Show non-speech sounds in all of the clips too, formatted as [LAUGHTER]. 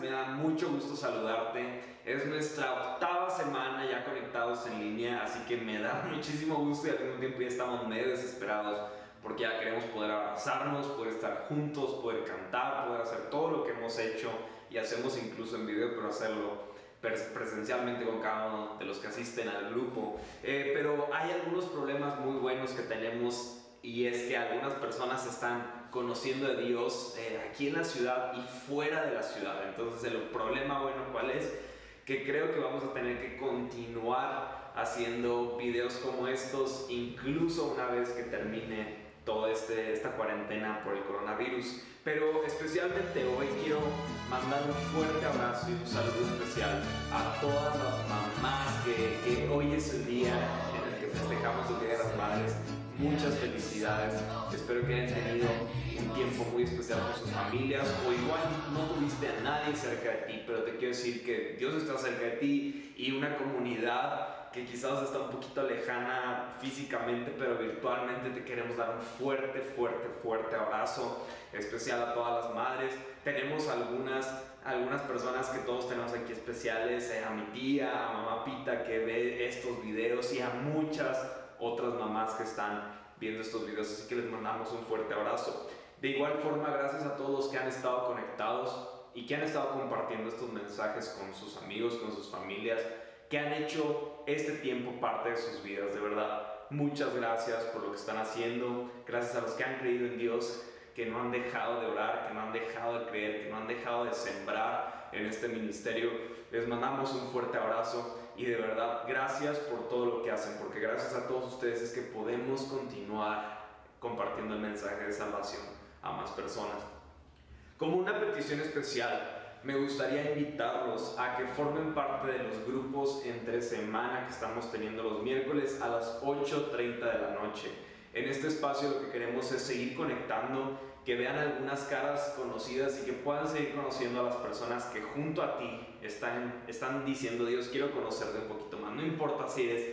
me da mucho gusto saludarte. Es nuestra octava semana ya conectados en línea, así que me da [LAUGHS] muchísimo gusto y al mismo tiempo ya estamos medio desesperados porque ya queremos poder abrazarnos, poder estar juntos, poder cantar, poder hacer todo lo que hemos hecho y hacemos incluso en video, pero hacerlo presencialmente con cada uno de los que asisten al grupo. Eh, pero hay algunos problemas muy buenos que tenemos y es que algunas personas están conociendo a Dios eh, aquí en la ciudad y fuera de la ciudad. Entonces el problema, bueno, ¿cuál es? Que creo que vamos a tener que continuar haciendo videos como estos, incluso una vez que termine toda este, esta cuarentena por el coronavirus. Pero especialmente hoy quiero mandar un fuerte abrazo y un saludo especial a todas las mamás que, que hoy es el día en el que festejamos el Día de las Madres muchas felicidades. Espero que hayan tenido un tiempo muy especial con sus familias o igual no tuviste a nadie cerca de ti, pero te quiero decir que Dios está cerca de ti y una comunidad que quizás está un poquito lejana físicamente, pero virtualmente te queremos dar un fuerte, fuerte, fuerte abrazo especial a todas las madres. Tenemos algunas algunas personas que todos tenemos aquí especiales, eh, a mi tía, a mamá Pita que ve estos videos y a muchas otras mamás que están viendo estos videos, así que les mandamos un fuerte abrazo. De igual forma, gracias a todos los que han estado conectados y que han estado compartiendo estos mensajes con sus amigos, con sus familias, que han hecho este tiempo parte de sus vidas, de verdad. Muchas gracias por lo que están haciendo, gracias a los que han creído en Dios, que no han dejado de orar, que no han dejado de creer, que no han dejado de sembrar en este ministerio. Les mandamos un fuerte abrazo y de verdad gracias por todo lo que hacen, porque gracias a todos ustedes es que podemos continuar compartiendo el mensaje de salvación a más personas. Como una petición especial, me gustaría invitarlos a que formen parte de los grupos entre semana que estamos teniendo los miércoles a las 8.30 de la noche. En este espacio lo que queremos es seguir conectando que vean algunas caras conocidas y que puedan seguir conociendo a las personas que junto a ti están, están diciendo, Dios, quiero conocerte un poquito más. No importa si eres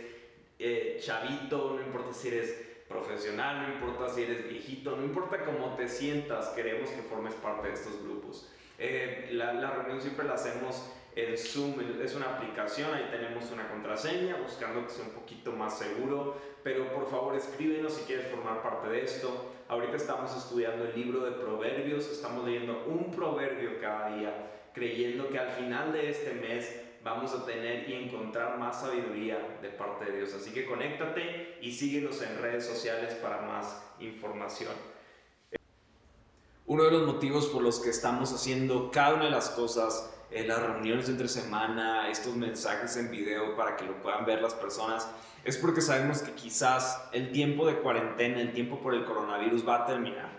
eh, chavito, no importa si eres profesional, no importa si eres viejito, no importa cómo te sientas, queremos que formes parte de estos grupos. Eh, la, la reunión siempre la hacemos el Zoom es una aplicación, ahí tenemos una contraseña, buscando que sea un poquito más seguro, pero por favor escríbenos si quieres formar parte de esto. Ahorita estamos estudiando el libro de Proverbios, estamos leyendo un proverbio cada día, creyendo que al final de este mes vamos a tener y encontrar más sabiduría de parte de Dios. Así que conéctate y síguenos en redes sociales para más información. Uno de los motivos por los que estamos haciendo cada una de las cosas eh, las reuniones de entre semana, estos mensajes en video para que lo puedan ver las personas, es porque sabemos que quizás el tiempo de cuarentena, el tiempo por el coronavirus va a terminar.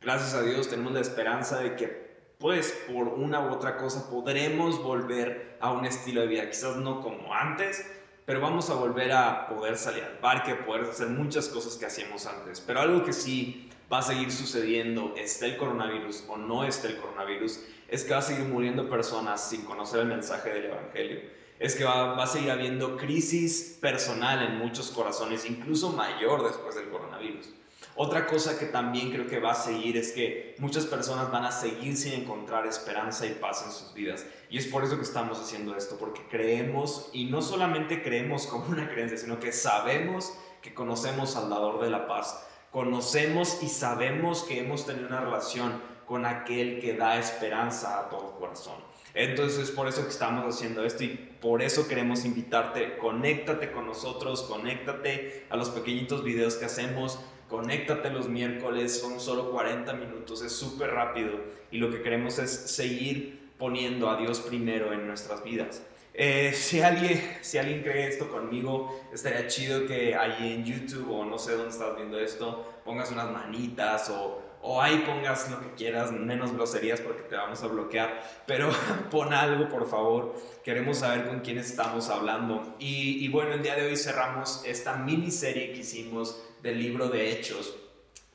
Gracias a Dios tenemos la esperanza de que pues por una u otra cosa podremos volver a un estilo de vida, quizás no como antes, pero vamos a volver a poder salir al parque, poder hacer muchas cosas que hacíamos antes. Pero algo que sí va a seguir sucediendo, esté el coronavirus o no esté el coronavirus, es que va a seguir muriendo personas sin conocer el mensaje del Evangelio. Es que va, a seguir habiendo crisis personal en muchos corazones, incluso mayor después del coronavirus. Otra cosa que también creo que va a seguir es que muchas personas van a seguir sin encontrar esperanza y paz en sus vidas. Y es por eso que estamos haciendo esto, porque creemos, y no solamente creemos como una creencia, sino que sabemos que conocemos al dador de la paz. Conocemos y sabemos que hemos tenido una relación con aquel que da esperanza a todo corazón. Entonces, por eso que estamos haciendo esto y por eso queremos invitarte, conéctate con nosotros, conéctate a los pequeñitos videos que hacemos, conéctate los miércoles, son solo 40 minutos, es súper rápido y lo que queremos es seguir poniendo a Dios primero en nuestras vidas. Eh, si, alguien, si alguien cree esto conmigo, estaría chido que ahí en YouTube o no sé dónde estás viendo esto, pongas unas manitas o o ahí pongas lo que quieras, menos groserías porque te vamos a bloquear, pero [LAUGHS] pon algo por favor, queremos saber con quién estamos hablando. Y, bueno, el día de hoy cerramos esta miniserie que hicimos del libro de Hechos.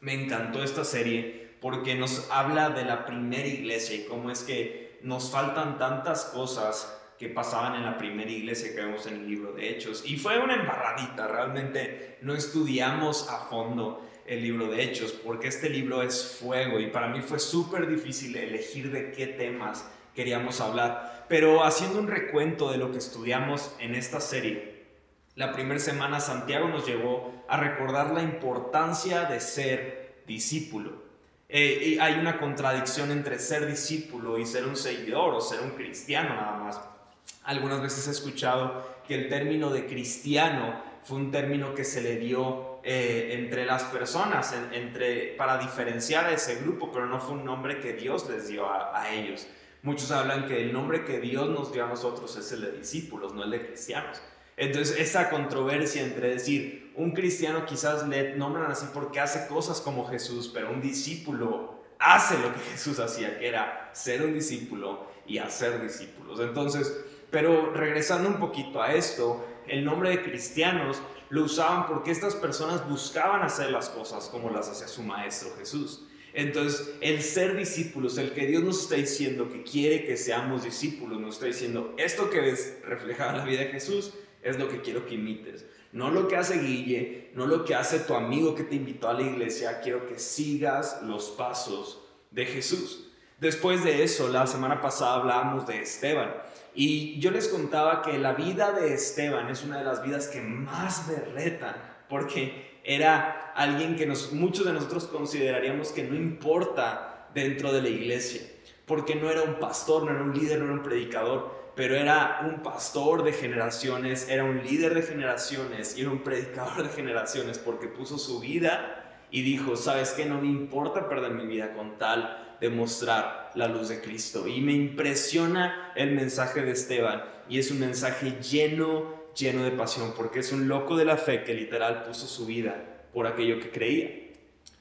Me encantó esta serie porque nos habla de la primera iglesia y cómo es que nos faltan tantas cosas que pasaban en la primera iglesia que vemos en el libro de Hechos. Y fue una embarradita, realmente no estudiamos a fondo el libro de Hechos, porque este libro es fuego y para mí fue súper difícil elegir de qué temas queríamos hablar. Pero haciendo un recuento de lo que estudiamos en esta serie, la primera semana Santiago nos llevó a recordar la importancia de ser discípulo. Eh, hay una contradicción entre ser discípulo y ser un seguidor o ser un cristiano nada más. Algunas veces he escuchado que el término de cristiano fue un término que se le dio eh, entre las personas, entre, para diferenciar a ese grupo, pero no fue un nombre que Dios les dio a, a ellos. Muchos hablan que el nombre que Dios nos dio a nosotros es el de discípulos, no el de cristianos. Entonces, esa controversia entre decir, un cristiano quizás le nombran así porque hace cosas como Jesús, pero un discípulo hace lo que [LAUGHS] Jesús hacía, que era ser un discípulo y hacer discípulos. Entonces, pero regresando un poquito a esto, el nombre de cristianos lo usaban porque estas personas buscaban hacer las cosas como las hacía su maestro Jesús. Entonces, el ser discípulos, el que Dios nos está diciendo que quiere que seamos discípulos, nos está diciendo, esto que ves reflejado en la vida de Jesús es lo que quiero que imites. No lo que hace Guille, no lo que hace tu amigo que te invitó a la iglesia, quiero que sigas los pasos de Jesús. Después de eso, la semana pasada hablábamos de Esteban y yo les contaba que la vida de Esteban es una de las vidas que más me retan porque era alguien que muchos de nosotros consideraríamos que no importa dentro de la iglesia, porque no era un pastor, no era un líder, no era un predicador, pero era un pastor de generaciones, era un líder de generaciones y era un predicador de generaciones porque puso su vida y dijo, ¿sabes qué? No me importa perder mi vida con tal de mostrar la luz de Cristo. Y me impresiona el mensaje de Esteban y es un mensaje lleno, lleno de pasión porque es un loco de la fe que literal puso su vida por aquello que creía.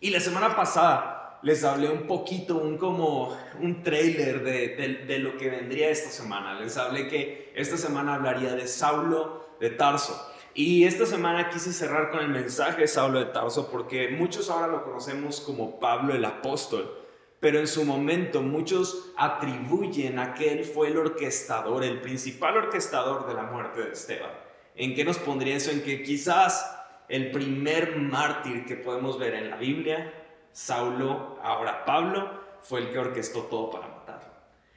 Y la semana pasada les hablé un poquito, un como un trailer de, de, lo que vendría esta semana. Les hablé que esta semana hablaría de Saulo de Tarso. Y esta semana quise cerrar con el mensaje de Saulo de Tarso porque muchos ahora lo conocemos como Pablo el apóstol. Pero en su momento muchos atribuyen a que él fue el orquestador, el principal orquestador de la muerte de Esteban. ¿En qué nos pondría eso? En que quizás el primer mártir que podemos ver en la Biblia Saulo, ahora Pablo, fue el que orquestó todo para matarlo.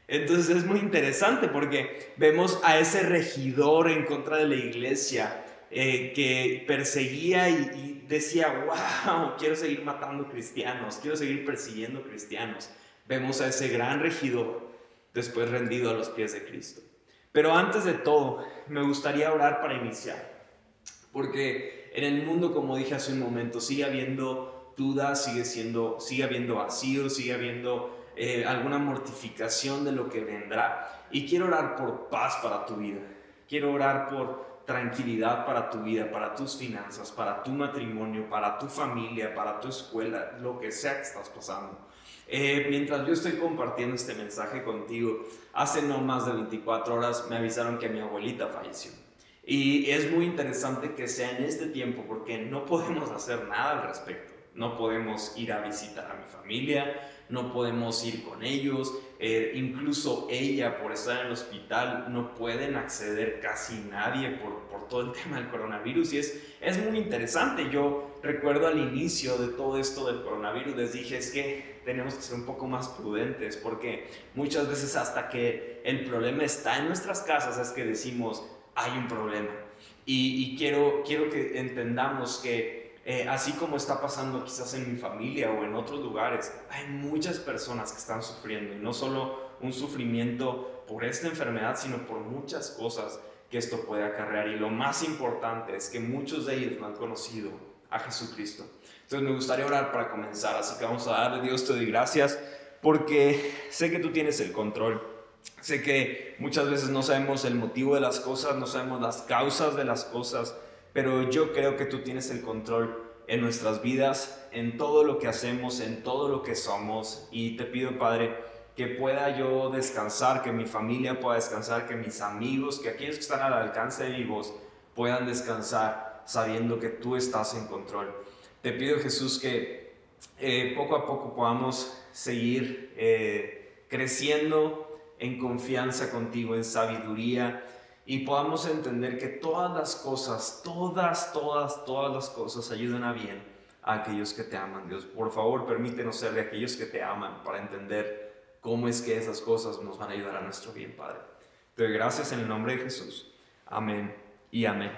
Entonces es muy interesante porque vemos a ese regidor en contra de la iglesia eh, que perseguía y, decía, wow, quiero seguir matando cristianos, quiero seguir persiguiendo cristianos. Vemos a ese gran regidor después rendido a los pies de Cristo. Pero antes de todo, me gustaría orar para iniciar. Porque en el mundo, como dije hace un momento, sigue habiendo duda, sigue, siendo, sigue habiendo vacío, sigue habiendo eh, alguna mortificación de lo que vendrá. Y quiero orar por paz para tu vida. Quiero orar por tranquilidad para tu vida, para tus finanzas, para tu matrimonio, para tu familia, para tu escuela, lo que sea que estás pasando. Eh, mientras yo estoy compartiendo este mensaje contigo, hace no más de 24 horas me avisaron que mi abuelita falleció. Y es muy interesante que sea en este tiempo porque no podemos hacer nada al respecto no podemos ir a visitar a mi familia, no podemos ir con ellos, eh, incluso ella por estar en el hospital no pueden acceder casi nadie por, por todo el [LAUGHS] tema del coronavirus y es, es muy interesante. Yo recuerdo al inicio de todo esto del coronavirus les dije es que tenemos que ser un poco más prudentes porque muchas veces hasta que el problema está en nuestras casas es que decimos hay un problema. Y, y quiero, quiero que entendamos que eh, así como está pasando quizás en mi familia o en otros lugares, hay muchas personas que están sufriendo y no solo un sufrimiento por esta enfermedad, sino por muchas cosas que esto puede acarrear. Y lo más importante es que muchos de ellos no han conocido a Jesucristo. Entonces me gustaría orar para comenzar, así que vamos a darle Dios te doy gracias porque sé que tú tienes el control. Sé que muchas veces no sabemos el motivo de las cosas, no sabemos las causas de las cosas, pero yo creo que tú tienes el control en nuestras vidas, en todo lo que hacemos, en todo lo que somos. Y te pido, Padre, que pueda yo descansar, que mi familia pueda descansar, que mis amigos, que aquellos que están al alcance de mi voz puedan descansar sabiendo que tú estás en control. Te pido, Jesús, que eh, poco a poco podamos seguir eh, creciendo en confianza contigo, en sabiduría y podamos entender que todas las cosas, todas, todas, todas las cosas ayudan a bien a aquellos que te aman. Dios, por favor, permítenos ser de aquellos que te aman para entender cómo es que esas cosas nos van a ayudar a nuestro bien, Padre. Te doy gracias en el nombre de Jesús. Amén y amén.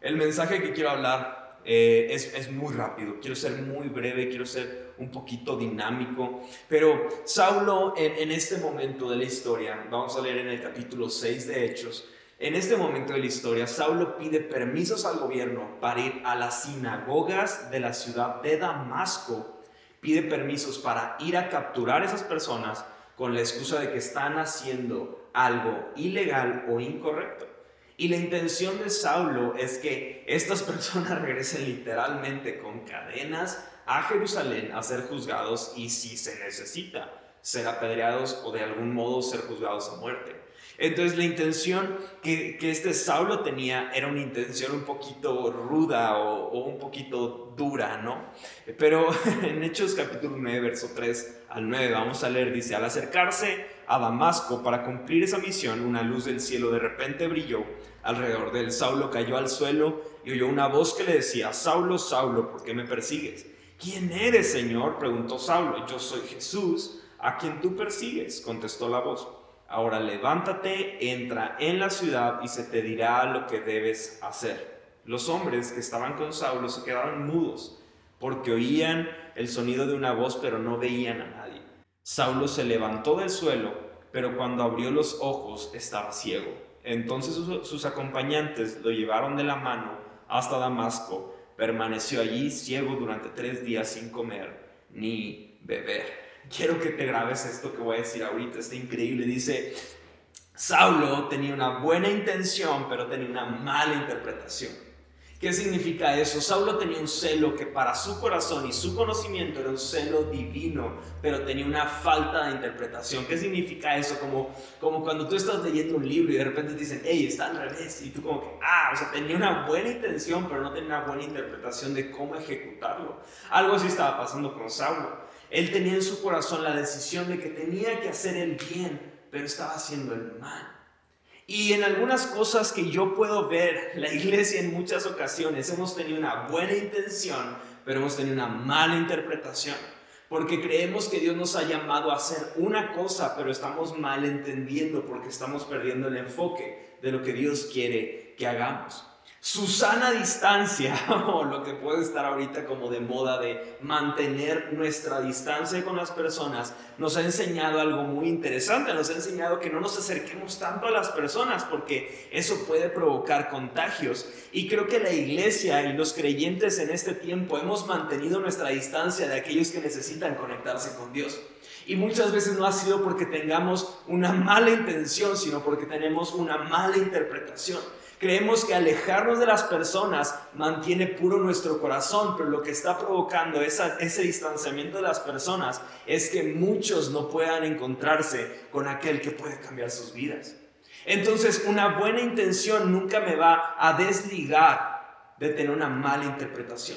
El mensaje que quiero hablar eh, es, muy rápido, quiero ser muy breve, quiero ser un poquito dinámico, pero Saulo en, en este momento de la historia, vamos a leer en el capítulo 6 de Hechos, en este momento de la historia, Saulo pide permisos al gobierno para ir a las sinagogas de la ciudad de Damasco, pide permisos para ir a capturar a esas personas con la excusa de que están haciendo algo ilegal o incorrecto. Y la intención de Saulo es que estas personas [LAUGHS] regresen literalmente con cadenas a Jerusalén a ser juzgados y si se necesita, ser apedreados o de algún modo ser juzgados a muerte. Entonces la intención que, este Saulo tenía era una intención un poquito ruda o, o, un poquito dura, ¿no? Pero [LAUGHS] en Hechos capítulo 9, verso 3 al 9, vamos a leer, dice, al acercarse a Damasco para cumplir esa misión, una luz del cielo de repente brilló alrededor de él. Saulo cayó al suelo y oyó una voz que le decía, Saulo, Saulo, ¿por qué me persigues? ¿Quién eres, Señor? preguntó Saulo. Yo soy Jesús, a quien tú persigues, contestó la voz. Ahora levántate, entra en la ciudad y se te dirá lo que debes hacer. Los hombres que estaban con Saulo se quedaron mudos porque oían el sonido de una voz pero no veían a nadie. Saulo se levantó del suelo, pero cuando abrió los ojos estaba ciego. Entonces sus, acompañantes lo llevaron de la mano hasta Damasco. Permaneció allí ciego durante tres días sin comer ni beber. Quiero que te grabes esto que voy a decir ahorita, está increíble. Dice, Saulo tenía una buena intención, pero tenía una mala interpretación. ¿Qué significa eso? Saulo tenía un celo que para su corazón y su conocimiento era un celo divino, pero tenía una falta de interpretación. ¿Qué significa eso? Como, como cuando tú estás leyendo un libro y de repente te dicen, hey, está al revés. Y tú como que, ah, o sea, tenía una buena intención, pero no tenía una buena interpretación de cómo ejecutarlo. Algo así estaba pasando con Saulo. Él tenía en su corazón la decisión de que tenía que hacer el bien, pero estaba haciendo el mal. Y en algunas cosas que yo puedo ver, [LAUGHS] la iglesia en muchas ocasiones hemos tenido una buena intención, pero hemos tenido una mala interpretación. Porque creemos que Dios nos ha llamado a hacer una cosa, pero estamos mal entendiendo porque estamos perdiendo el enfoque de lo que Dios quiere que hagamos su sana distancia, [LAUGHS] o lo que puede estar ahorita como de moda de mantener nuestra distancia con las personas, nos ha enseñado algo muy interesante, nos ha enseñado que no nos acerquemos tanto a las personas porque eso puede provocar contagios. Y creo que la iglesia y los creyentes en este tiempo hemos mantenido nuestra distancia de aquellos que necesitan conectarse con Dios. Y muchas veces no ha sido porque tengamos una mala intención, sino porque tenemos una mala interpretación. Creemos que alejarnos de las personas mantiene puro nuestro corazón, pero lo que está provocando ese distanciamiento de las personas es que muchos no puedan encontrarse con aquel que puede cambiar sus vidas. Entonces, una buena intención nunca me va a desligar de tener una mala interpretación.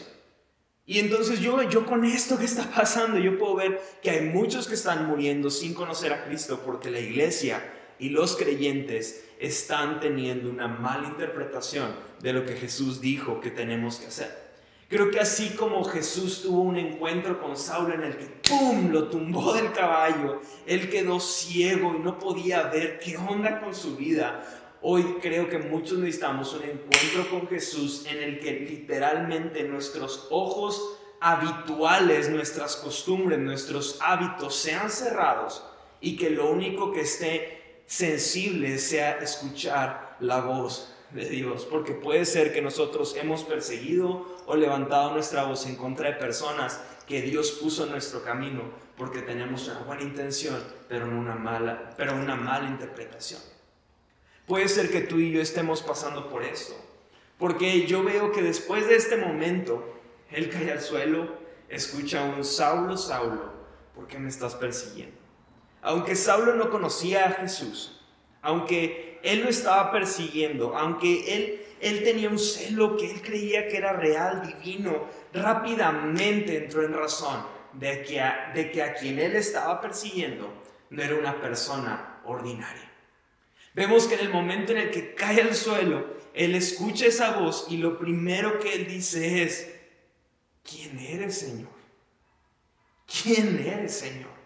Y entonces yo, yo con esto que está pasando, yo puedo ver que hay muchos que están muriendo sin conocer a Cristo porque la iglesia y los creyentes están teniendo una mala interpretación de lo que Jesús dijo que tenemos que hacer. Creo que así como Jesús tuvo un encuentro con Saulo en el que ¡pum! lo tumbó del caballo, él quedó ciego y no podía ver qué onda con su vida. Hoy creo que muchos necesitamos un encuentro con Jesús en el que literalmente nuestros ojos habituales, nuestras costumbres, nuestros hábitos sean cerrados y que lo único que esté sensible sea escuchar la voz de Dios, porque puede ser que nosotros hemos perseguido o levantado nuestra voz en contra de personas que Dios puso en nuestro camino, porque tenemos una buena intención, pero una mala, pero una mala interpretación. Puede ser que tú y yo estemos pasando por esto, porque yo veo que después de este momento, él cae al suelo, escucha un Saulo, Saulo, ¿por qué me estás persiguiendo? Aunque Saulo no conocía a Jesús, aunque él lo estaba persiguiendo, aunque él, él tenía un celo que él creía que era real, divino, rápidamente entró en razón de que, a, de que a quien él estaba persiguiendo no era una persona ordinaria. Vemos que en el momento en el que cae al suelo, él escucha esa voz y lo primero que él dice es, ¿quién eres, Señor? ¿Quién eres, Señor?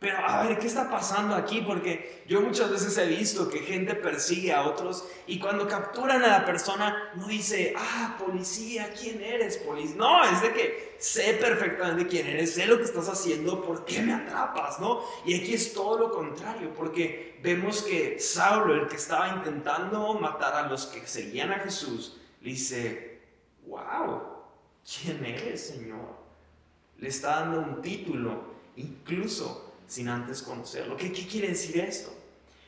Pero a ver, ¿qué está pasando aquí? Porque yo muchas veces he visto que gente persigue a otros y cuando capturan a la persona no dice, ah, policía, ¿quién eres? Policía. No, es de que sé perfectamente quién eres, sé lo que estás haciendo, ¿por qué me atrapas? ¿No? Y aquí es todo lo contrario, porque vemos que Saulo, el que estaba intentando matar a los que seguían a Jesús, le dice, wow, ¿quién eres, Señor? Le está dando un título, incluso sin antes conocerlo. ¿Qué, ¿Qué, quiere decir esto?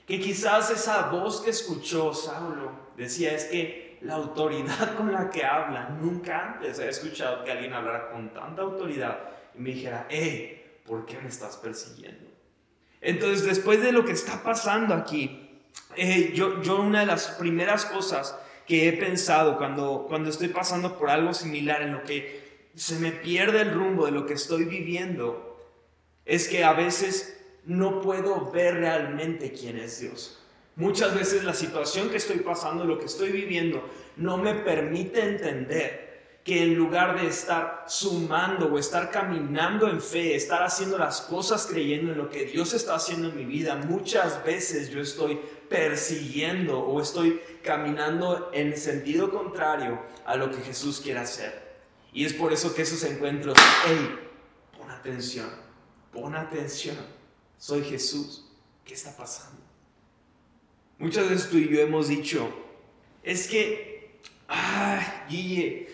Que quizás esa voz que escuchó Saulo decía es que la autoridad con la que habla, nunca antes he escuchado que alguien hablara con tanta autoridad y me dijera, hey, ¿por qué me estás persiguiendo? Entonces, después de lo que está pasando aquí, eh, yo, yo una de las primeras cosas que he pensado cuando, cuando estoy pasando por algo similar en lo que se me pierde el rumbo de lo que estoy viviendo, es que a veces no puedo ver realmente quién es Dios. Muchas veces la situación que estoy pasando, lo que estoy viviendo, no me permite entender que en lugar de estar sumando o estar caminando en fe, estar haciendo las cosas creyendo en lo que Dios está haciendo en mi vida, muchas veces yo estoy persiguiendo o estoy caminando en sentido contrario a lo que Jesús quiere hacer. Y es por eso que esos encuentros, hey, pon atención, pon atención, soy Jesús, ¿qué está pasando? Muchas veces tú y yo hemos dicho, es que, ay, Guille,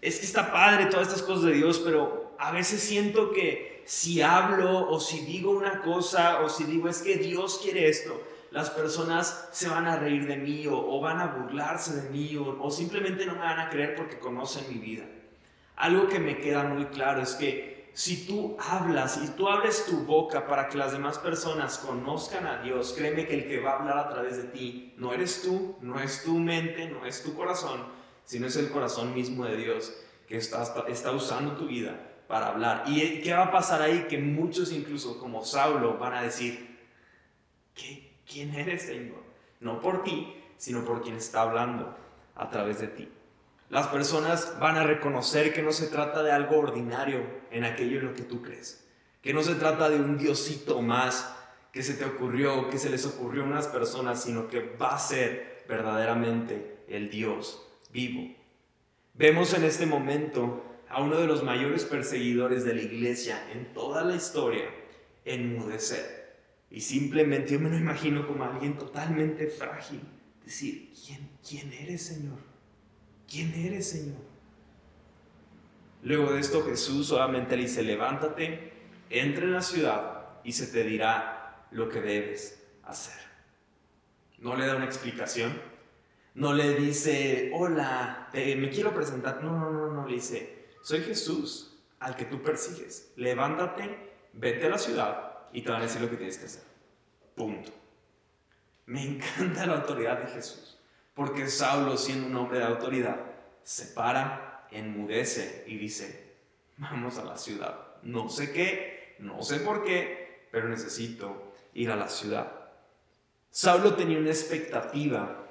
es que está padre todas estas cosas de Dios, pero a veces siento que si hablo o si digo una cosa o si digo es que Dios quiere esto, las personas se van a reír de mí o, van a burlarse de mí o, o simplemente no me van a creer porque conocen mi vida. Algo que me queda muy claro es que si tú hablas y tú abres tu boca para que las demás personas conozcan a Dios, créeme que el que va a hablar a través de ti no eres tú, no es tu mente, no es tu corazón, sino es el corazón mismo de Dios que está, está usando tu vida para hablar. ¿Y qué va a pasar ahí? Que muchos, incluso como Saulo, van a decir, ¿Qué, ¿quién eres, Señor? No por ti, sino por quien está hablando a través de ti. Las personas van a reconocer que no se trata de algo ordinario en aquello en lo que tú crees. Que no se trata de un diosito más que se te ocurrió, que se les ocurrió a unas personas, sino que va a ser verdaderamente el Dios vivo. Vemos en este momento a uno de los mayores perseguidores de la iglesia en toda la historia enmudecer. Y simplemente yo me lo imagino como alguien totalmente frágil. Decir, ¿quién, quién eres, Señor? ¿Quién eres, Señor? Luego de esto Jesús solamente le dice, levántate, entra en la ciudad y se te dirá lo que debes hacer. No le da una explicación, no le dice, hola, me quiero presentar. No, no, no, no, le dice, soy Jesús al que tú persigues. Levántate, vete a la ciudad y te van a decir lo que tienes que hacer. Punto. Me encanta la autoridad de Jesús. Porque Saulo, siendo un hombre de autoridad, se para, enmudece y dice, vamos a la ciudad. No sé qué, no sé por qué, pero necesito ir a la ciudad. Saulo tenía una expectativa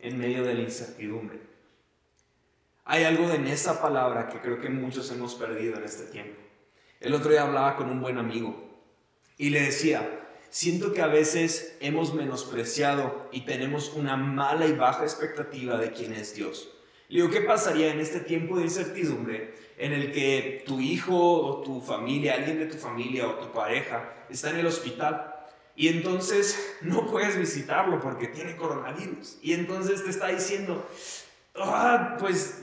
en medio de la incertidumbre. Hay algo en esa palabra que creo que muchos hemos perdido en este tiempo. El otro día hablaba con un buen amigo y le decía, siento que a veces hemos menospreciado y tenemos una mala y baja expectativa de quién es Dios. Le digo, ¿qué pasaría en este tiempo de incertidumbre en el que tu hijo o tu familia, alguien de tu familia o tu pareja está en el hospital y entonces no puedes visitarlo porque tiene coronavirus? Y entonces te está diciendo, ah, pues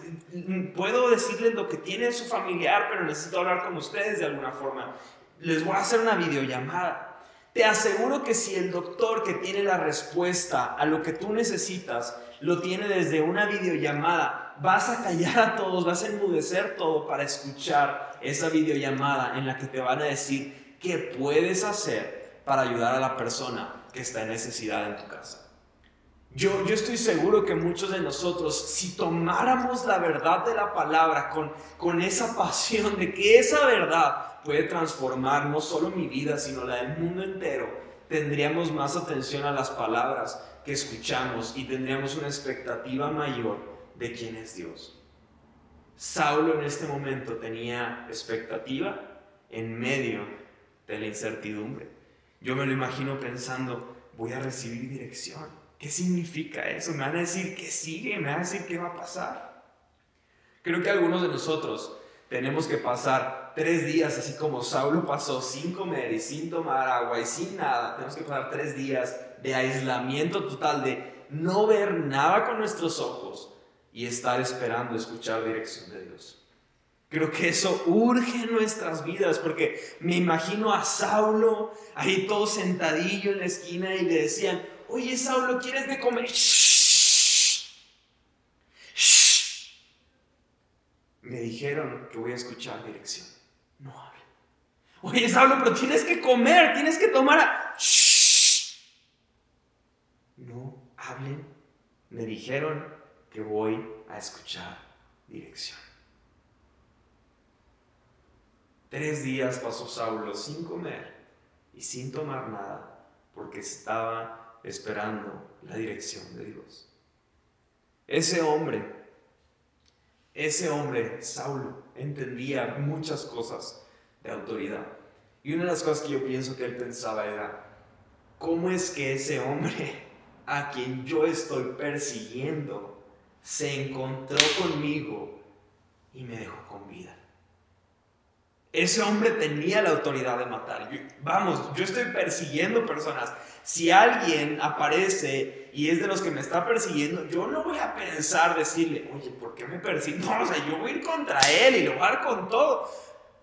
puedo decirles lo que tiene su familiar, pero necesito hablar con ustedes de alguna forma. Les voy a hacer una videollamada te aseguro que si el doctor que tiene la respuesta a lo que tú necesitas lo tiene desde una videollamada, vas a callar a todos, vas a enmudecer todo para escuchar esa videollamada en la que te van a decir qué puedes hacer para ayudar a la persona que está en necesidad en tu casa. Yo, yo estoy seguro que muchos de nosotros, si tomáramos la verdad de la palabra con, con esa pasión de que esa verdad puede transformar no solo mi vida, sino la del mundo entero, tendríamos más atención a las palabras que escuchamos y tendríamos una expectativa mayor de quién es Dios. Saulo en este momento tenía expectativa en medio de la incertidumbre. yo me lo imagino pensando, voy a recibir dirección. ¿Qué significa eso? Me van a decir qué sigue, me van a decir qué va a pasar. Creo que algunos de nosotros tenemos que pasar tres días, así como Saulo pasó, sin comer y sin tomar agua y sin nada. Tenemos que pasar tres días de aislamiento total, de no ver nada con nuestros ojos y estar esperando escuchar dirección de Dios. Creo que eso urge en nuestras vidas, porque me imagino a Saulo ahí todo sentadillo en la esquina y le decían, oye Saulo, ¿quieres de comer? Me dijeron que voy a escuchar dirección. No hable. Oye Saulo, pero tienes que comer, tienes que tomar a... No hablen. Me dijeron que voy a escuchar dirección. Tres días pasó Saulo sin comer y sin tomar nada porque estaba esperando la dirección de Dios. Ese hombre, ese hombre, Saulo, entendía muchas cosas de autoridad. Y una de las cosas que yo pienso que él pensaba era, ¿cómo es que ese hombre a quien yo estoy persiguiendo se encontró conmigo y me dejó con vida? Ese hombre tenía la autoridad de matar. vamos, yo estoy persiguiendo personas. Si alguien aparece y es de los que me está persiguiendo, yo no voy a pensar decirle, oye, ¿por qué me persigue? No, o sea, yo voy a ir contra él y lo voy a dar con todo.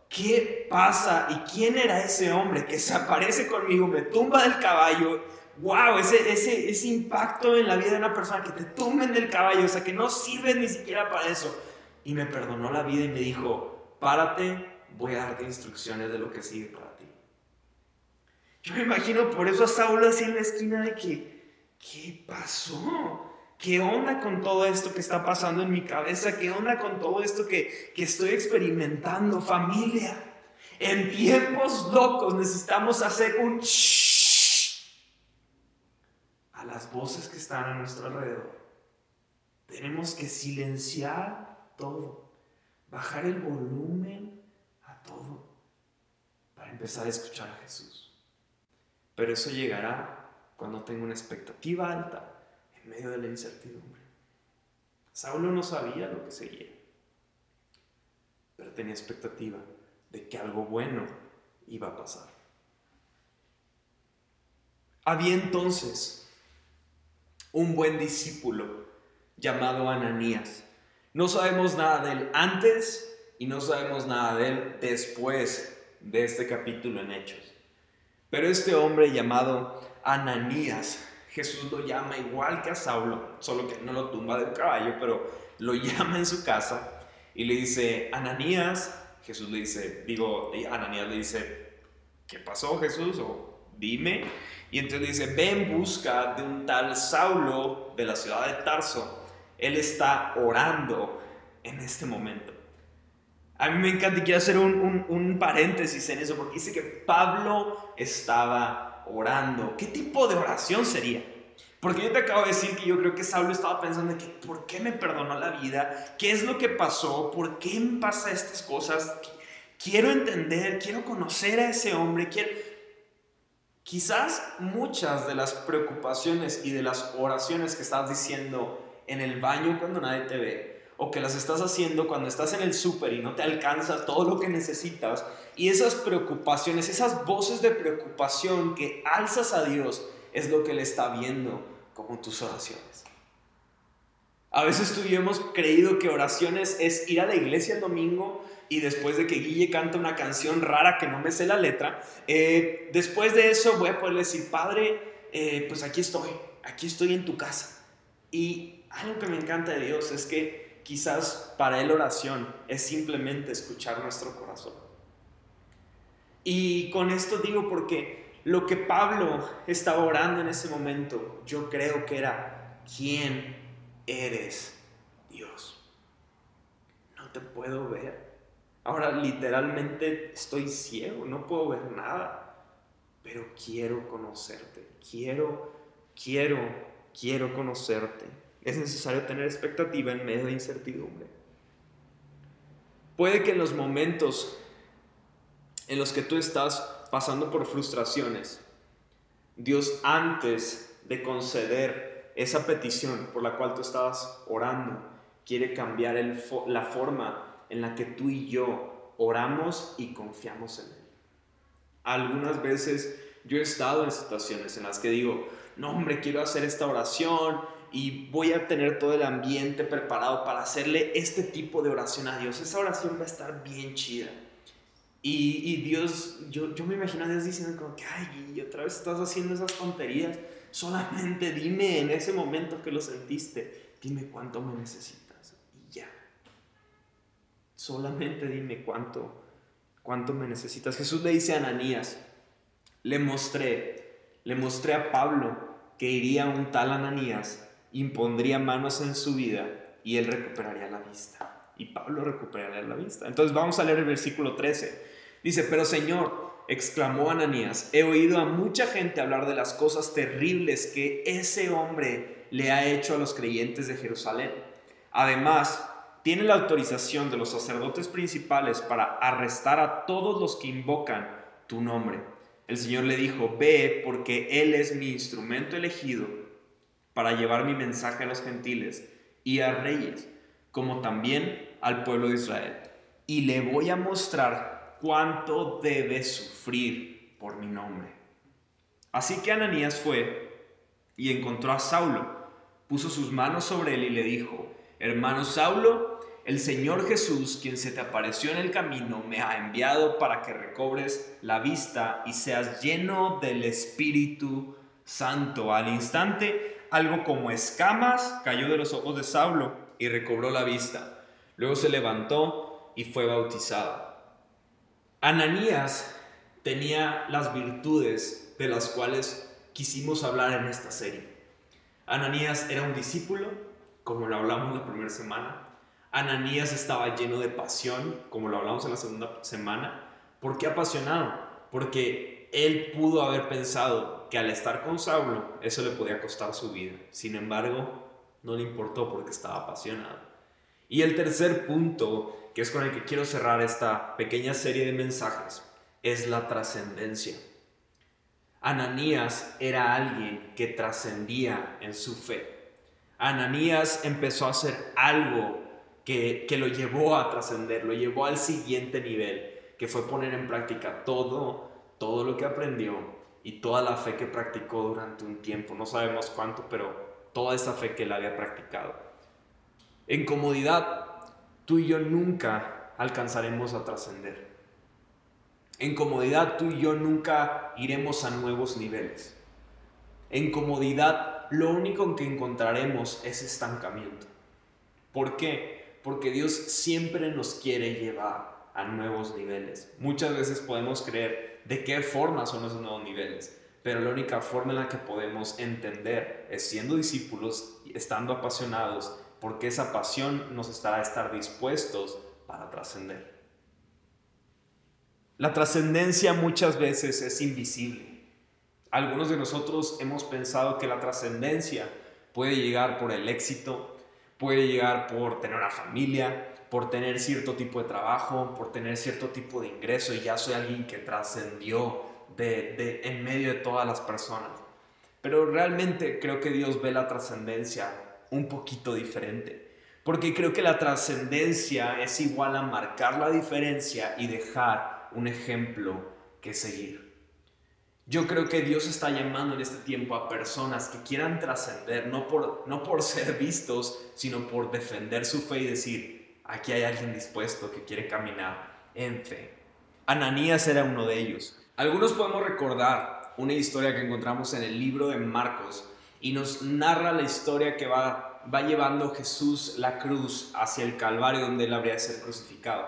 ¿Qué pasa? ¿Y quién era ese hombre que se aparece conmigo, me tumba del caballo? ¡Wow! Ese, ese, ese impacto en la vida de una persona que te tumben del caballo, o sea, que no sirve ni siquiera para eso. Y me perdonó la vida y me dijo, párate, voy a darte instrucciones de lo que sigue para ti. Yo me imagino por eso a Saulo así en la esquina de que, ¿qué pasó? ¿Qué onda con todo esto que está pasando en mi cabeza? ¿Qué onda con todo esto que, que estoy experimentando? Familia, en tiempos locos necesitamos hacer un a las voces que están a nuestro alrededor. Tenemos que silenciar todo, bajar el volumen empezar a escuchar a Jesús. Pero eso llegará cuando tenga una expectativa alta en medio de la incertidumbre. Saulo no sabía lo que seguía, pero tenía expectativa de que algo bueno iba a pasar. Había entonces un buen discípulo llamado Ananías. No sabemos nada de él antes y no sabemos nada de él después de este capítulo en Hechos. Pero este hombre llamado Ananías, Jesús lo llama igual que a Saulo, solo que no lo tumba del caballo, pero lo [LAUGHS] llama en su casa y le dice, Ananías, Jesús le dice, digo, Ananías le dice, ¿qué pasó Jesús? O dime. Y entonces le dice, ve en busca de un tal Saulo de la ciudad de Tarso. Él está orando en este momento. A mí me encanta y quiero hacer un, paréntesis en eso, porque dice que Pablo estaba orando. ¿Qué tipo de oración sería? Porque yo te acabo de decir que yo creo que Saulo estaba pensando que ¿por qué me perdonó la vida? ¿Qué es lo que pasó? ¿Por qué me pasa estas cosas? Quiero entender, quiero conocer a ese hombre, quiero... Quizás muchas de las preocupaciones y de las oraciones que estás diciendo en el baño cuando nadie te ve, o que las estás haciendo cuando estás en el súper y no te alcanza todo lo que necesitas. Y esas preocupaciones, esas voces de preocupación que alzas a Dios es lo que Él está viendo como tus oraciones. A veces tú y yo hemos creído que oraciones es ir a la iglesia el domingo y después de que Guille canta una canción rara que no me sé la letra, eh, después de eso voy a poder decir, Padre, eh, pues aquí estoy, aquí estoy en tu casa. Y algo que me encanta de Dios es que quizás para él oración es simplemente escuchar nuestro corazón. Y con esto digo porque lo que Pablo estaba orando en ese momento, yo creo que era, ¿quién eres Dios? No te puedo ver. Ahora literalmente estoy ciego, no puedo ver nada, pero quiero conocerte, quiero, quiero, quiero conocerte es necesario tener expectativa en medio de incertidumbre. Puede que en los momentos en los que tú estás pasando por frustraciones, Dios antes de conceder esa petición por la cual tú estabas orando, quiere cambiar la forma en la que tú y yo oramos y confiamos en Él. Algunas veces yo he estado en situaciones en las que digo, no hombre, quiero hacer esta oración y voy a tener todo el ambiente preparado para hacerle este tipo de oración a Dios. Esa oración va a estar bien chida. Y, Dios, yo, yo me imagino a Dios diciendo como que, ay, y otra vez estás haciendo esas tonterías. Solamente dime en ese momento que lo sentiste, dime cuánto me necesitas. Y ya. Solamente dime cuánto, cuánto me necesitas. Jesús le dice a Ananías, le mostré, le mostré a Pablo que iría un tal Ananías, impondría manos en su vida y él recuperaría la vista. Y Pablo recuperaría la vista. Entonces vamos a leer el versículo 13. Dice, pero Señor, exclamó Ananías, he oído a mucha gente hablar de las cosas terribles que ese hombre le ha hecho a los creyentes de Jerusalén. Además, tiene la autorización de los sacerdotes principales para arrestar a todos los que invocan tu nombre. El Señor le dijo, ve porque Él es mi instrumento elegido para llevar mi mensaje a los gentiles y a reyes, como también al pueblo de Israel. Y le voy a mostrar cuánto debe sufrir por mi nombre. Así que Ananías fue y encontró a Saulo, puso sus manos sobre él y le dijo, hermano Saulo, el Señor Jesús, quien se te apareció en el camino, me ha enviado para que recobres la vista y seas lleno del Espíritu Santo. Al instante, algo como escamas cayó de los ojos de Saulo y recobró la vista. Luego se levantó y fue bautizado. Ananías tenía las virtudes de las cuales quisimos hablar en esta serie. Ananías era un discípulo, como lo hablamos la primera semana. Ananías estaba lleno de pasión, como lo hablamos en la segunda semana. ¿Por qué apasionado? Porque él pudo haber pensado que al estar con Saulo eso le podía costar su vida. Sin embargo, no le importó porque estaba apasionado. Y el tercer punto que es con el que quiero cerrar esta pequeña serie de mensajes, es la trascendencia. Ananías era alguien que trascendía en su fe. Ananías empezó a hacer algo que, que lo llevó a trascender, lo llevó al siguiente nivel, que fue poner en práctica todo, todo lo que aprendió y toda la fe que practicó durante un tiempo. No sabemos cuánto, pero toda esa fe que él había practicado. En comodidad tú y yo nunca alcanzaremos a trascender. En comodidad tú y yo nunca iremos a nuevos niveles. En comodidad lo único que encontraremos es estancamiento. ¿Por qué? Porque Dios siempre nos quiere llevar a nuevos niveles. Muchas veces podemos creer de qué forma son esos nuevos niveles, pero la única forma en la que podemos entender es siendo discípulos, estando apasionados porque esa pasión nos estará a estar dispuestos para trascender. La trascendencia muchas veces es invisible. Algunos de nosotros hemos pensado que la trascendencia puede llegar por el éxito, puede llegar por tener una familia, por tener cierto tipo de trabajo, por tener cierto tipo de ingreso y ya soy alguien que trascendió de, en medio de todas las personas. Pero realmente creo que Dios ve la trascendencia un poquito diferente. Porque creo que la trascendencia es igual a marcar la diferencia y dejar un ejemplo que seguir. Yo creo que Dios está llamando en este tiempo a personas que quieran trascender, no por, no por [LAUGHS] ser vistos, sino por defender su fe y decir, aquí hay alguien dispuesto que quiere caminar en fe. Ananías era uno de ellos. Algunos podemos recordar una historia que encontramos en el libro de Marcos, y nos narra la historia que va, va llevando Jesús la cruz hacia el Calvario donde él habría de ser crucificado.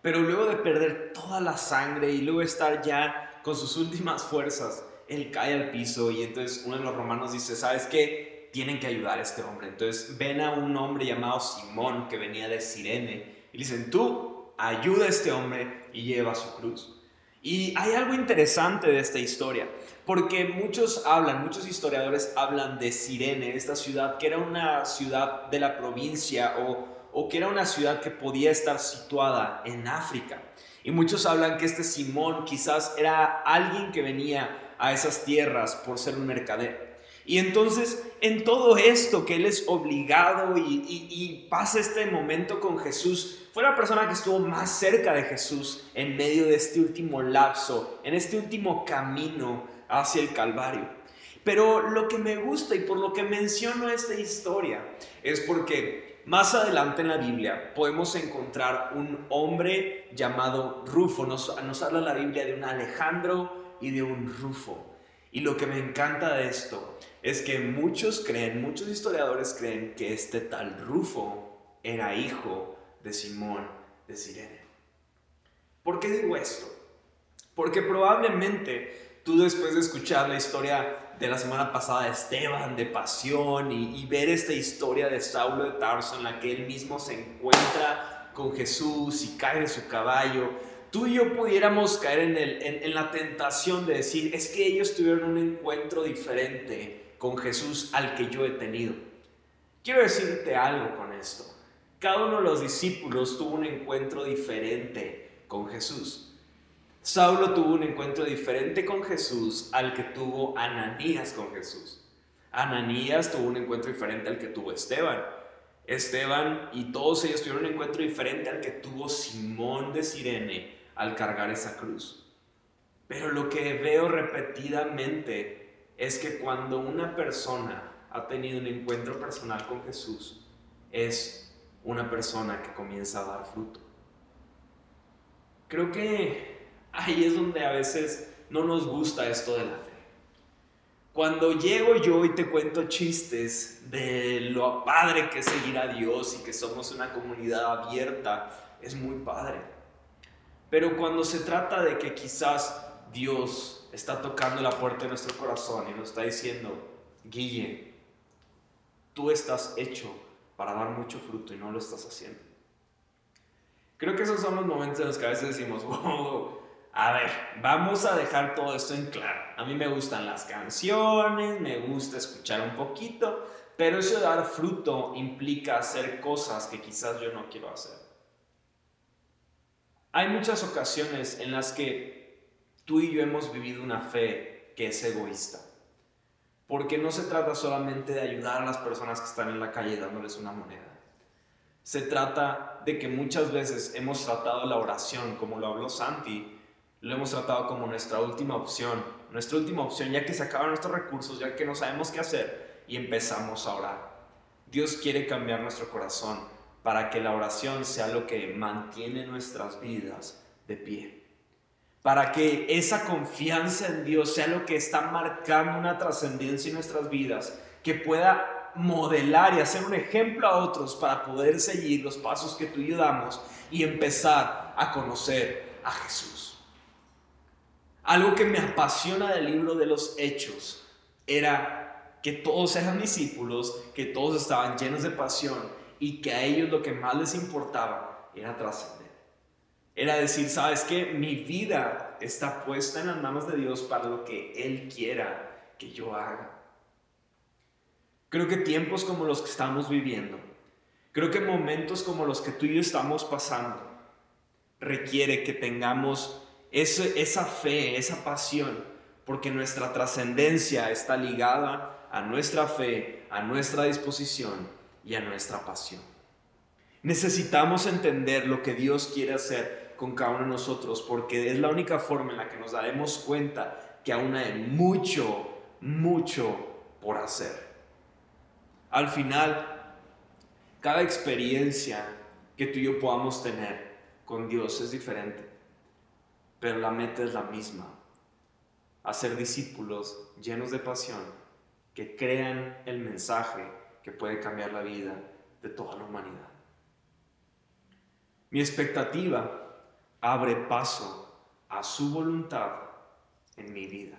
Pero luego de perder toda la sangre y luego estar ya con sus últimas fuerzas, él cae al piso y entonces uno de los romanos dice, ¿sabes qué? Tienen que ayudar a este hombre. Entonces ven a un hombre llamado Simón que venía de Sirene y dicen, tú ayuda a este hombre y lleva su cruz. Y hay algo interesante de esta historia. Porque muchos hablan, muchos historiadores hablan de Sirene, esta ciudad que era una ciudad de la provincia o, o que era una ciudad que podía estar situada en África. Y muchos hablan que este Simón quizás era alguien que venía a esas tierras por ser un mercader. Y entonces, en todo esto que él es obligado y, pasa este momento con Jesús, fue la persona que estuvo más cerca de Jesús en medio de este último lapso, en este último camino hacia el Calvario. Pero lo que me gusta y por lo que menciono esta historia es porque más adelante en la Biblia podemos encontrar un hombre llamado Rufo. Nos, nos habla la Biblia de un Alejandro y de un Rufo. Y lo que me encanta de esto es que muchos creen, muchos historiadores creen que este tal Rufo era hijo de Simón de Sirene. ¿Por qué digo esto? Porque probablemente tú después de escuchar la historia de la semana pasada de Esteban, de pasión, y, ver esta historia de Saulo de Tarso en la que él mismo se encuentra con Jesús y cae de su caballo, tú y yo pudiéramos caer en, en, la tentación de decir, es que ellos tuvieron un encuentro diferente con Jesús al que yo he tenido. Quiero decirte algo con esto. Cada uno de los discípulos tuvo un encuentro diferente con Jesús. Saulo tuvo un encuentro diferente con Jesús al que tuvo Ananías con Jesús. Ananías tuvo un encuentro diferente al que tuvo Esteban. Esteban y todos ellos tuvieron un encuentro diferente al que tuvo Simón de Sirene al cargar esa cruz. Pero lo que veo repetidamente es que cuando una persona ha tenido un encuentro personal con Jesús, es una persona que comienza a dar fruto. Creo que ahí es donde a veces no nos gusta esto de la fe. Cuando llego yo y te cuento chistes de lo padre que es seguir a Dios y que somos una comunidad abierta, es muy padre. Pero cuando se trata de que quizás Dios está tocando la puerta de nuestro corazón y nos está diciendo, Guille, tú estás hecho para dar mucho fruto y no lo estás haciendo. Creo que esos son los momentos en los que a veces decimos, [LAUGHS] a ver, vamos a dejar todo esto en claro. A mí me gustan las canciones, me gusta escuchar un poquito, pero eso de dar fruto implica hacer cosas que quizás yo no quiero hacer. Hay muchas ocasiones en las que tú y yo hemos vivido una fe que es egoísta. Porque no se trata solamente de ayudar a las personas que están en la calle dándoles una moneda. Se trata de que muchas veces hemos tratado la oración, como lo habló Santi, lo hemos tratado como nuestra última opción. Nuestra última opción ya que se acaban nuestros recursos, ya que no sabemos qué hacer y empezamos a orar. Dios quiere cambiar nuestro corazón para que la oración sea lo que mantiene nuestras vidas de pie. Para que esa confianza en Dios sea lo que está marcando una trascendencia en nuestras vidas, que pueda modelar y hacer un ejemplo a otros para poder seguir los pasos que tú y yo damos y empezar a conocer a Jesús. Algo que me apasiona del libro de los Hechos era que todos eran discípulos, que todos estaban llenos de pasión y que a ellos lo que más les importaba era trascender. Era decir, ¿sabes qué? Mi vida está puesta en las manos de Dios para lo que Él quiera que yo haga. Creo que tiempos como los que estamos viviendo, creo que momentos como los que tú y yo estamos pasando, requiere que tengamos esa fe, esa pasión, porque nuestra trascendencia está ligada a nuestra fe, a nuestra disposición y a nuestra pasión. Necesitamos entender lo que Dios quiere hacer con cada uno de nosotros porque es la única forma en la que nos daremos cuenta que aún hay mucho, mucho por hacer. Al final, cada experiencia que tú y yo podamos tener con Dios es diferente, pero la meta es la misma. Hacer discípulos llenos de pasión que crean el mensaje que puede cambiar la vida de toda la humanidad. Mi expectativa abre paso a su voluntad en mi vida.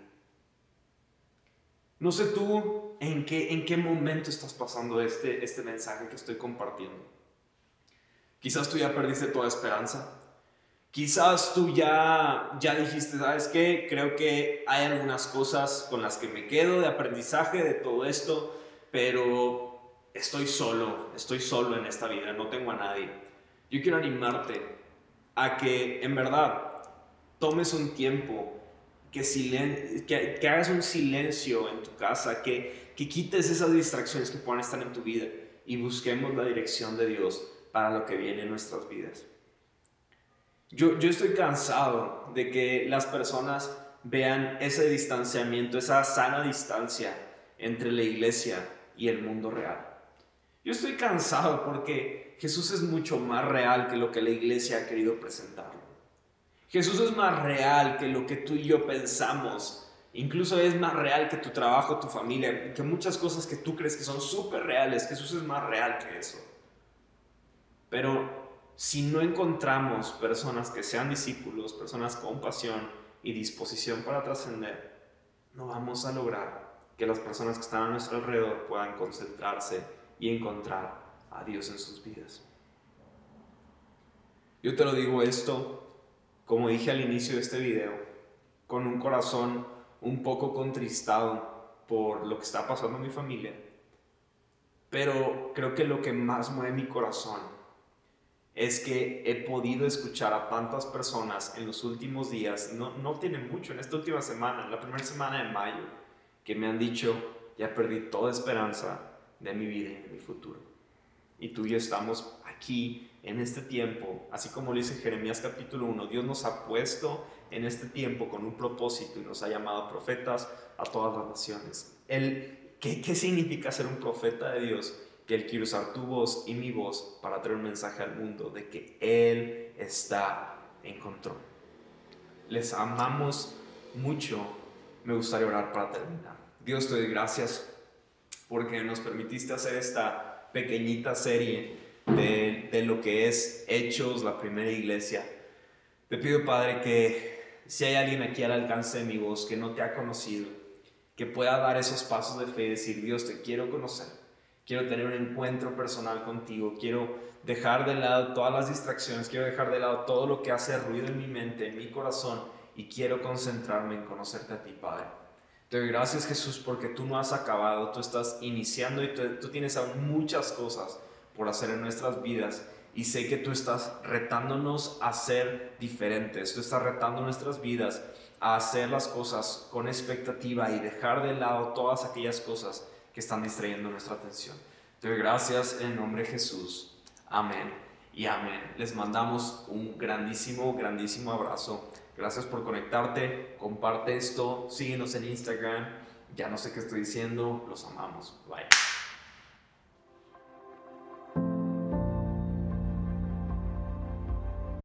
No sé tú en qué, en qué momento estás pasando este, este mensaje que estoy compartiendo. Quizás tú ya perdiste toda esperanza. Quizás tú ya, ya dijiste, ¿sabes qué? Creo que hay algunas cosas con las que me quedo de aprendizaje de todo esto, pero estoy solo, estoy solo en esta vida, no tengo a nadie. Yo quiero animarte a que en verdad tomes un tiempo que, que, que, hagas un silencio en tu casa, que, que quites esas distracciones que puedan estar en tu vida y busquemos la dirección de Dios para lo que viene en nuestras vidas. Yo, yo estoy cansado de que las personas vean ese distanciamiento, esa sana distancia entre la iglesia y el mundo real. Yo estoy cansado porque Jesús es mucho más real que lo que la iglesia ha querido presentar. Jesús es más real que lo que tú y yo pensamos. Incluso es más real que tu trabajo, tu familia, que muchas cosas que tú crees que son súper reales. Jesús es más real que eso. Pero si no encontramos personas que sean discípulos, personas con pasión y disposición para trascender, no vamos a lograr que las personas que están a nuestro alrededor puedan concentrarse y encontrar a Dios en sus vidas. Yo te lo digo esto como dije al inicio de este video, con un corazón un poco contristado por lo que está pasando en mi familia. Pero creo que lo que más mueve mi corazón es que he podido escuchar a tantas personas en los últimos días, no, no tiene mucho, en esta última semana, la primera semana de mayo, que me han dicho, ya perdí toda esperanza de mi vida y de mi futuro. Y tú y yo estamos aquí en este tiempo, así como lo dice Jeremías capítulo 1, Dios nos ha puesto en este tiempo con un propósito y nos ha llamado profetas a todas las naciones. El, ¿qué, ¿Qué significa ser un profeta de Dios? Que Él quiere usar tu voz y mi voz para traer un mensaje al mundo de que Él está en control. Les amamos mucho. Me gustaría orar para terminar. Dios te doy gracias porque nos permitiste hacer esta pequeñita serie de, lo que es Hechos, la primera iglesia. Te pido, Padre, que si hay alguien aquí al alcance de mi voz que no te ha conocido, que pueda dar esos pasos de fe y decir, Dios, te quiero conocer, quiero tener un encuentro personal contigo, quiero dejar de lado todas las distracciones, quiero dejar de lado todo lo que hace ruido en mi mente, en mi corazón, y quiero concentrarme en conocerte a ti, Padre. Te doy gracias, Jesús, porque tú no has acabado, tú estás iniciando y tú, tienes muchas cosas por hacer en nuestras vidas y sé que tú estás retándonos a ser diferentes, tú estás retando nuestras vidas a hacer las cosas con expectativa y dejar de lado todas aquellas cosas que están distrayendo nuestra atención. Te doy gracias en nombre de Jesús. Amén y amén. Les mandamos un grandísimo, grandísimo abrazo. Gracias por conectarte. Comparte esto. Síguenos en Instagram. Ya no sé qué estoy diciendo. Los amamos. Bye.